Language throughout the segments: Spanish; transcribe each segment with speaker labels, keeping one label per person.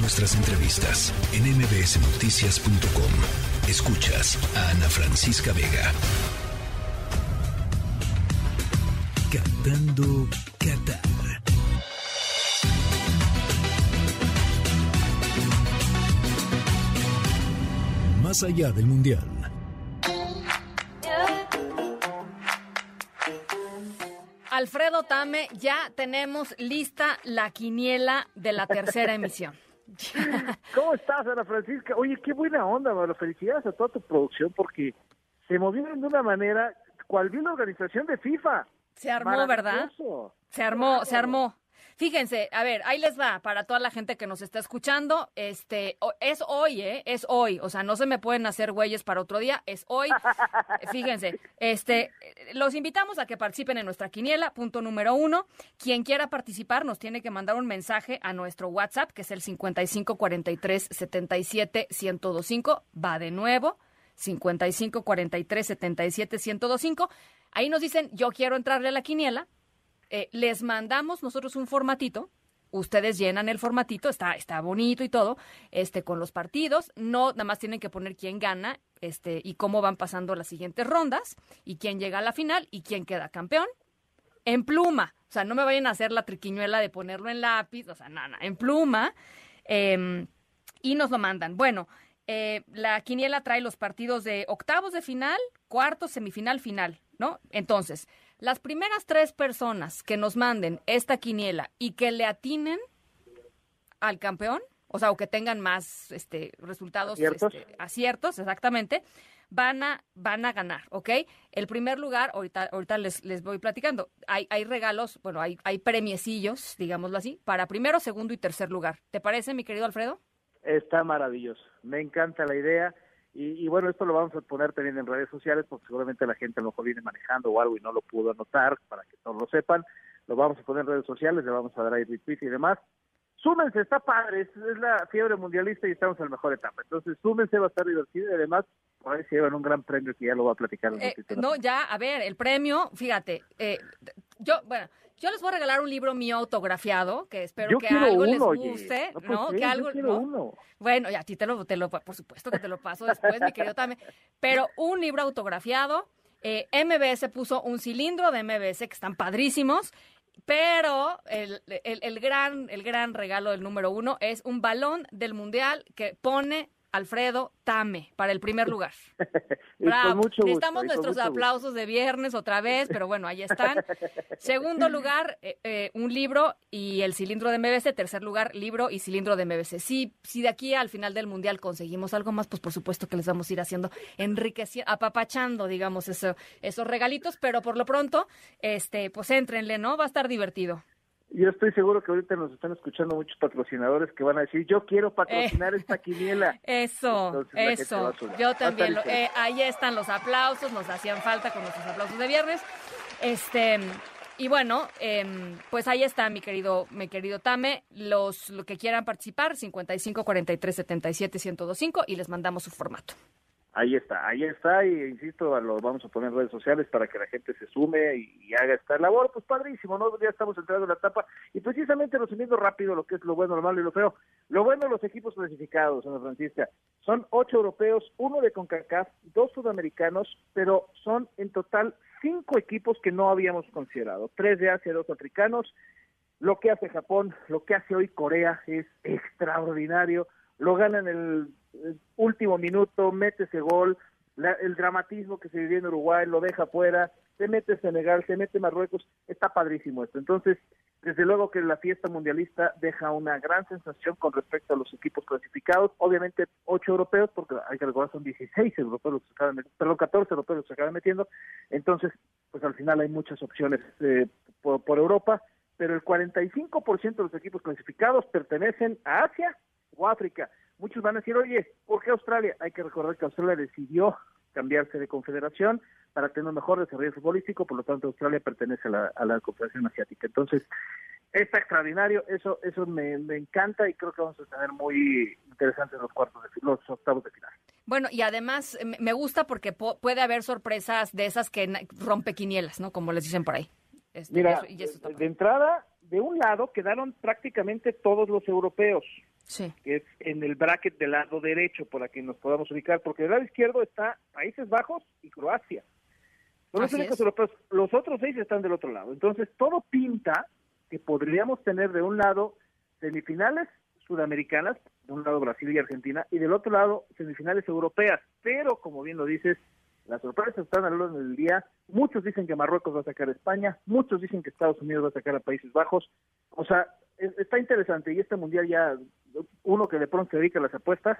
Speaker 1: nuestras entrevistas en mbsnoticias.com. Escuchas a Ana Francisca Vega. Cantando Qatar. Más allá del Mundial.
Speaker 2: Alfredo Tame, ya tenemos lista la quiniela de la tercera emisión.
Speaker 3: ¿Cómo estás, Ana Francisca? Oye, qué buena onda, Bueno, Felicidades a toda tu producción porque se movieron de una manera cual vi la organización de FIFA.
Speaker 2: Se armó, ¿verdad? Se armó, se armó. Fíjense, a ver, ahí les va para toda la gente que nos está escuchando. Este, es hoy, ¿eh? Es hoy. O sea, no se me pueden hacer güeyes para otro día. Es hoy. Fíjense, este, los invitamos a que participen en nuestra quiniela. Punto número uno. Quien quiera participar nos tiene que mandar un mensaje a nuestro WhatsApp, que es el 5543 77 1025. Va de nuevo. 55 43 77 1025. Ahí nos dicen, yo quiero entrarle a la quiniela eh, les mandamos nosotros un formatito. Ustedes llenan el formatito, está, está bonito y todo, este, con los partidos. No, nada más tienen que poner quién gana, este, y cómo van pasando las siguientes rondas, y quién llega a la final, y quién queda campeón. En pluma. O sea, no me vayan a hacer la triquiñuela de ponerlo en lápiz, o sea, nada, en pluma. Em, y nos lo mandan. Bueno, eh, la quiniela trae los partidos de octavos de final, cuartos, semifinal, final, ¿no? Entonces, las primeras tres personas que nos manden esta quiniela y que le atinen al campeón, o sea, o que tengan más este, resultados aciertos, este, exactamente, van a, van a ganar, ¿ok? El primer lugar, ahorita, ahorita les, les voy platicando, hay, hay regalos, bueno, hay, hay premiecillos, digámoslo así, para primero, segundo y tercer lugar. ¿Te parece, mi querido Alfredo?
Speaker 3: Está maravilloso, me encanta la idea. Y, bueno, esto lo vamos a poner también en redes sociales porque seguramente la gente a lo mejor viene manejando o algo y no lo pudo anotar para que todos lo sepan. Lo vamos a poner en redes sociales, le vamos a dar ahí retweet y demás. Súmense, está padre, es, la fiebre mundialista y estamos en la mejor etapa. Entonces, súmense, va a estar divertido y además por ahí se llevan un gran premio que ya lo va a platicar.
Speaker 2: Eh, no, ya, a ver, el premio, fíjate, eh, yo, bueno, yo les voy a regalar un libro mío autografiado, que espero que algo les guste, ¿no? que algo, Bueno, y a ti te lo, te lo, por supuesto que te lo paso después, mi querido también. Pero un libro autografiado. Eh, MBS puso un cilindro de MBS que están padrísimos. Pero el, el, el, gran, el gran regalo del número uno es un balón del mundial que pone Alfredo Tame para el primer lugar. Bravo. Necesitamos nuestros aplausos de viernes otra vez, pero bueno, ahí están. Segundo lugar, eh, eh, un libro y el cilindro de MBC. Tercer lugar, libro y cilindro de MBC. Si, si de aquí al final del mundial conseguimos algo más, pues por supuesto que les vamos a ir haciendo enriqueciendo, apapachando, digamos, eso, esos regalitos, pero por lo pronto, este, pues éntrenle, ¿no? Va a estar divertido.
Speaker 3: Yo estoy seguro que ahorita nos están escuchando muchos patrocinadores que van a decir, yo quiero patrocinar esta quiniela.
Speaker 2: Eso, eso. Yo también. Eh, ahí están los aplausos, nos hacían falta con nuestros aplausos de viernes. Este, y bueno, em, pues ahí está mi querido, mi querido Tame. Los, lo que quieran participar, 55 43 77 1025 y les mandamos su formato
Speaker 3: ahí está, ahí está, y insisto, lo vamos a poner en redes sociales para que la gente se sume y, haga esta labor, pues padrísimo, ¿no? Ya estamos entrando en la etapa, y precisamente resumiendo rápido lo que es lo bueno, lo malo y lo feo, lo bueno los equipos clasificados, Ana Francisca, son ocho europeos, uno de CONCACAF, dos sudamericanos, pero son en total cinco equipos que no habíamos considerado, tres de Asia, dos africanos, lo que hace Japón, lo que hace hoy Corea es extraordinario, lo ganan el último minuto, mete ese gol, el dramatismo que se vivió en Uruguay lo deja fuera, se mete Senegal, se mete Marruecos, está padrísimo esto. Entonces, desde luego que la fiesta mundialista deja una gran sensación con respecto a los equipos clasificados, obviamente ocho europeos, porque hay que recordar son 16 europeos los que acaban metiendo, perdón, 14 europeos los que acaban metiendo, entonces, pues al final hay muchas opciones eh, por, por Europa, pero el 45% de los equipos clasificados pertenecen a Asia o África. Muchos van a decir, oye, ¿por qué Australia? Hay que recordar que Australia decidió cambiarse de confederación para tener un mejor desarrollo futbolístico, por lo tanto Australia pertenece a la, Confederación Asiática. Entonces, está extraordinario, eso eso me, encanta y creo que vamos a tener muy interesantes los cuartos de los octavos de final.
Speaker 2: Bueno, y además me gusta porque puede haber sorpresas de esas que rompe quinielas, ¿no? Como les dicen por ahí.
Speaker 3: Este, Mira, de entrada, de un lado quedaron prácticamente todos los europeos. que es en el bracket del lado derecho, para que nos podamos ubicar, porque del lado izquierdo está Países Bajos y Croacia. Son los únicos europeos, los otros seis están del otro lado. Entonces, todo pinta que podríamos tener de un lado semifinales sudamericanas, de un lado Brasil y Argentina, y del otro lado semifinales europeas. Pero, como bien lo dices, las sorpresas están a lo largo del día. Muchos dicen que Marruecos va a sacar a España, muchos dicen que Estados Unidos va a sacar a Países Bajos. O sea, está interesante y este mundial ya, uno que de pronto se dedica a las apuestas,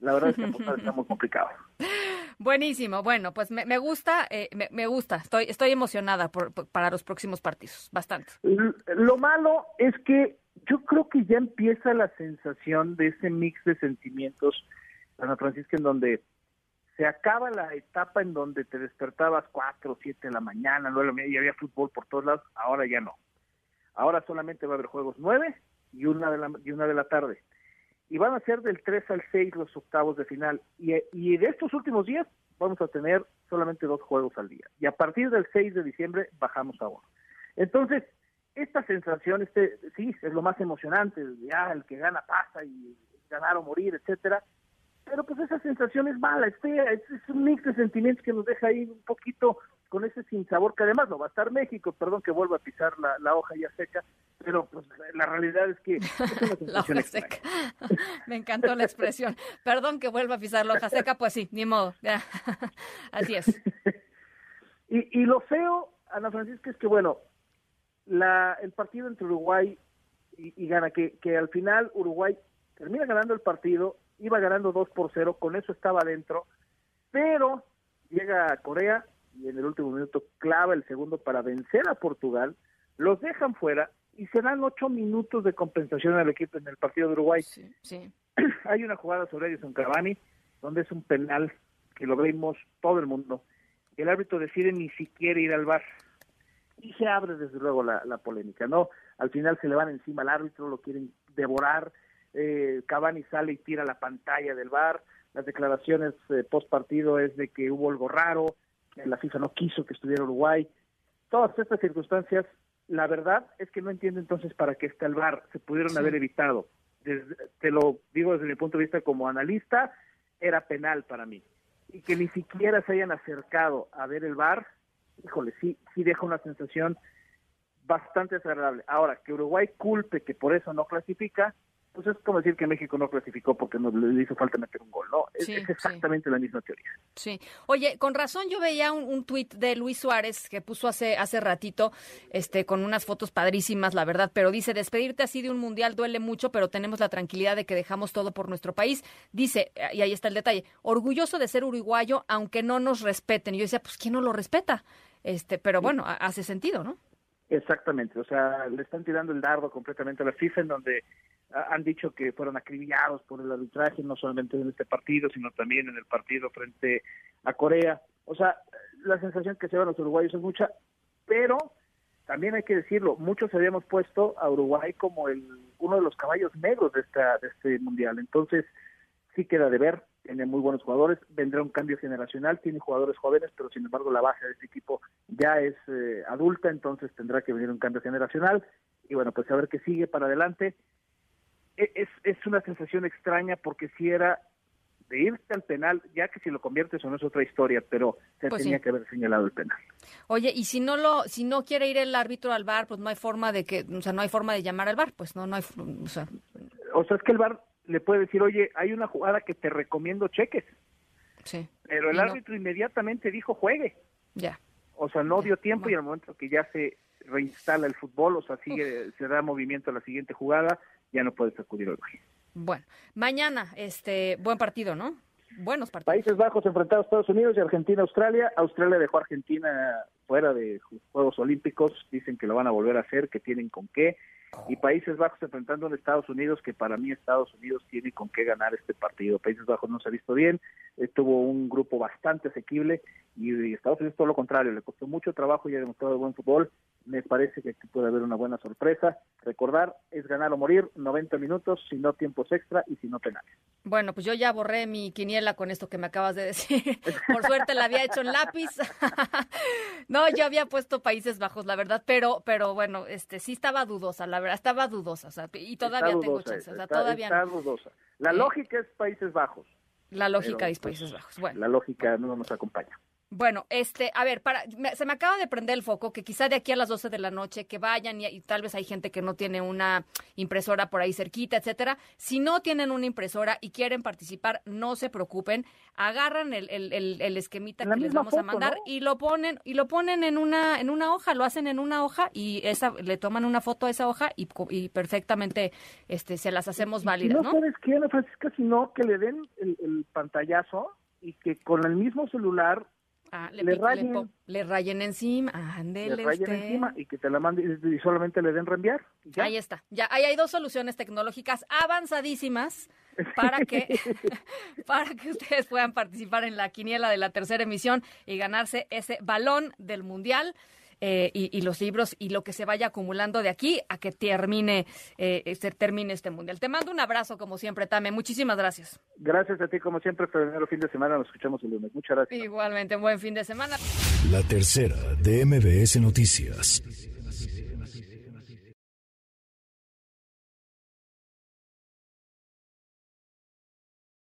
Speaker 3: la verdad es que está muy complicado.
Speaker 2: Buenísimo, bueno, pues me, gusta, eh, me, gusta, estoy, estoy emocionada por, para los próximos partidos, bastante.
Speaker 3: Lo malo es que yo creo que ya empieza la sensación de ese mix de sentimientos, Ana Francisca, en donde se acaba la etapa en donde te despertabas cuatro, siete de la mañana, nueve y había fútbol por todos lados, ahora ya no. Ahora solamente va a haber juegos nueve y una de la, y de la tarde. Y van a ser del 3 al 6 los octavos de final. Y, y de estos últimos días vamos a tener solamente dos juegos al día. Y a partir del 6 de diciembre bajamos a uno. Entonces, esta sensación, este, sí, es lo más emocionante, ya el que gana pasa y ganar o morir, etcétera. Pero pues esa sensación es mala, es es un mix de sentimientos que nos deja ahí un poquito con ese sinsabor que además no va a estar México, perdón que vuelva a pisar la, hoja ya seca, pero pues la realidad es que es
Speaker 2: la hoja seca. Me encantó la expresión. Perdón que vuelva a pisar la hoja seca, pues sí, ni modo. Así es.
Speaker 3: y, y lo feo, Ana Francisca, es que bueno, la, el partido entre Uruguay y, y Gana, que, que al final Uruguay termina ganando el partido, iba ganando 2 por 0, con eso estaba adentro, pero llega a Corea, y en el último minuto clava el segundo para vencer a Portugal, los dejan fuera y se dan ocho minutos de compensación al equipo en el partido de Uruguay.
Speaker 2: Sí,
Speaker 3: Hay una jugada sobre Edison Cavani, donde es un penal que lo vemos todo el mundo. El árbitro decide ni siquiera ir al bar. Y se abre desde luego la, polémica, ¿no? Al final se le van encima al árbitro, lo quieren devorar. Eh, Cavani sale y tira la pantalla del bar. Las declaraciones eh, post partido es de que hubo algo raro, la FIFA no quiso que estuviera Uruguay. Todas estas circunstancias, la verdad es que no entiendo entonces para qué está el VAR, se pudieron haber evitado. te lo digo desde mi punto de vista como analista, era penal para mí. Y que ni siquiera se hayan acercado a ver el VAR, híjole, sí, sí deja una sensación bastante desagradable. Ahora, que Uruguay culpe que por eso no clasifica, pues es como decir que México no clasificó porque no le hizo falta meter un gol, ¿no? es, exactamente la misma teoría.
Speaker 2: Sí. Oye, con razón yo veía un, un tuit de Luis Suárez que puso hace, hace ratito, este, con unas fotos padrísimas, la verdad, pero dice, despedirte así de un mundial duele mucho, pero tenemos la tranquilidad de que dejamos todo por nuestro país. Dice, y ahí está el detalle, orgulloso de ser uruguayo, aunque no nos respeten. Y yo decía, pues, ¿quién no lo respeta? Este, pero bueno, hace sentido, ¿no?
Speaker 3: Exactamente, o sea, le están tirando el dardo completamente a la FIFA en donde han dicho que fueron acribillados por el arbitraje, no solamente en este partido, sino también en el partido frente a Corea. O sea, la sensación que se llevan los uruguayos es mucha, pero también hay que decirlo, muchos habíamos puesto a Uruguay como el uno de los caballos negros de, esta, de este mundial. Entonces, sí queda de ver, tiene muy buenos jugadores, vendrá un cambio generacional, tiene jugadores jóvenes, pero sin embargo la base de este equipo ya es eh, adulta, entonces tendrá que venir un cambio generacional. Y bueno, pues a ver qué sigue para adelante. E, es, es una sensación extraña porque si era de irte al penal, ya que si lo conviertes o no es otra historia, pero se pues tenía que haber señalado el penal.
Speaker 2: Oye, y si no lo, si no quiere ir el árbitro al bar, pues no hay forma de que, o sea, no hay forma de llamar al bar, pues no, no hay, o sea.
Speaker 3: O sea, es que el bar le puede decir, oye, hay una jugada que te recomiendo cheques.
Speaker 2: Sí.
Speaker 3: Pero el árbitro inmediatamente dijo juegue.
Speaker 2: Ya.
Speaker 3: O sea, no dio tiempo y al momento que ya se reinstala el fútbol, o sea, sigue, se da movimiento a la siguiente jugada, ya no puedes acudir al
Speaker 2: Bueno, mañana, este, buen partido, ¿no? Buenos partidos.
Speaker 3: Países Bajos enfrentados a Estados Unidos y Argentina Australia. Australia dejó a Argentina fuera de Juegos Olímpicos, dicen que lo van a volver a hacer, que tienen con qué. Y Países Bajos enfrentando a Estados Unidos, que para mí Estados Unidos tiene con qué ganar este partido. Países Bajos no se ha visto bien, tuvo un grupo bastante asequible y Estados Unidos todo lo contrario, le costó mucho trabajo y ha demostrado buen fútbol me parece que aquí puede haber una buena sorpresa. Recordar, es ganar o morir, 90 minutos, si no tiempos extra y si no penales.
Speaker 2: Bueno, pues yo ya borré mi quiniela con esto que me acabas de decir. Por suerte la había hecho en lápiz. no, yo había puesto Países Bajos, la verdad, pero pero bueno, este sí estaba dudosa, la verdad, estaba dudosa, o sea, y todavía tengo chances, o sea, todavía
Speaker 3: está dudosa. La lógica es Países Bajos.
Speaker 2: La lógica es Países Bajos. Bueno.
Speaker 3: La lógica no nos acompaña.
Speaker 2: Bueno, este, a ver, para, se me acaba de prender el foco que quizá de aquí a las 12 de la noche que vayan y, tal vez hay gente que no tiene una impresora por ahí cerquita, etcétera. Si no tienen una impresora y quieren participar, no se preocupen, agarran el, el, el, esquemita que les vamos a mandar y lo ponen y lo ponen en una en una hoja, lo hacen en una hoja y esa le toman una foto a esa hoja y, y perfectamente este se las hacemos válidas,
Speaker 3: ¿no? sabes qué, Ana Francisca, sino que le den el pantallazo y que con el mismo celular
Speaker 2: Ah, le, rayen. Le, rayen encima, ándele
Speaker 3: Le rayen encima y que te la manden y solamente le den reenviar.
Speaker 2: Ahí está. Ya, ahí hay dos soluciones tecnológicas avanzadísimas para que, para que ustedes puedan participar en la quiniela de la tercera emisión y ganarse ese balón del Mundial. Eh, y, los libros y lo que se vaya acumulando de aquí a que termine, eh, se termine este mundial. Te mando un abrazo como siempre, Tame. Muchísimas gracias.
Speaker 3: Gracias a ti como siempre, primero fin de semana. Nos escuchamos el lunes. Muchas gracias.
Speaker 2: Igualmente, buen fin de semana.
Speaker 1: La tercera de MBS Noticias.